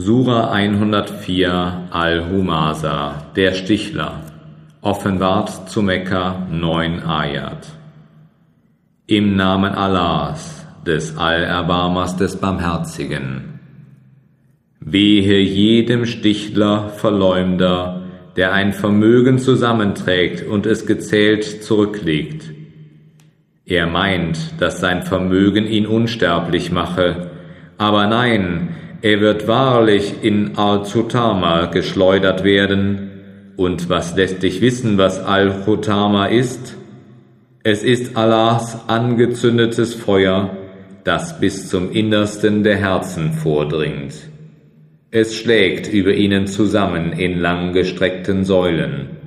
Sura 104 Al-Humasa, der Stichler, offenbart zu Mekka 9 Ayat. Im Namen Allahs, des Allerbarmers des Barmherzigen. Wehe jedem Stichler, Verleumder, der ein Vermögen zusammenträgt und es gezählt zurücklegt. Er meint, dass sein Vermögen ihn unsterblich mache, aber nein, er wird wahrlich in Al-Zutama geschleudert werden. Und was lässt dich wissen, was Al-Chutama ist? Es ist Allahs angezündetes Feuer, das bis zum Innersten der Herzen vordringt. Es schlägt über ihnen zusammen in langgestreckten Säulen.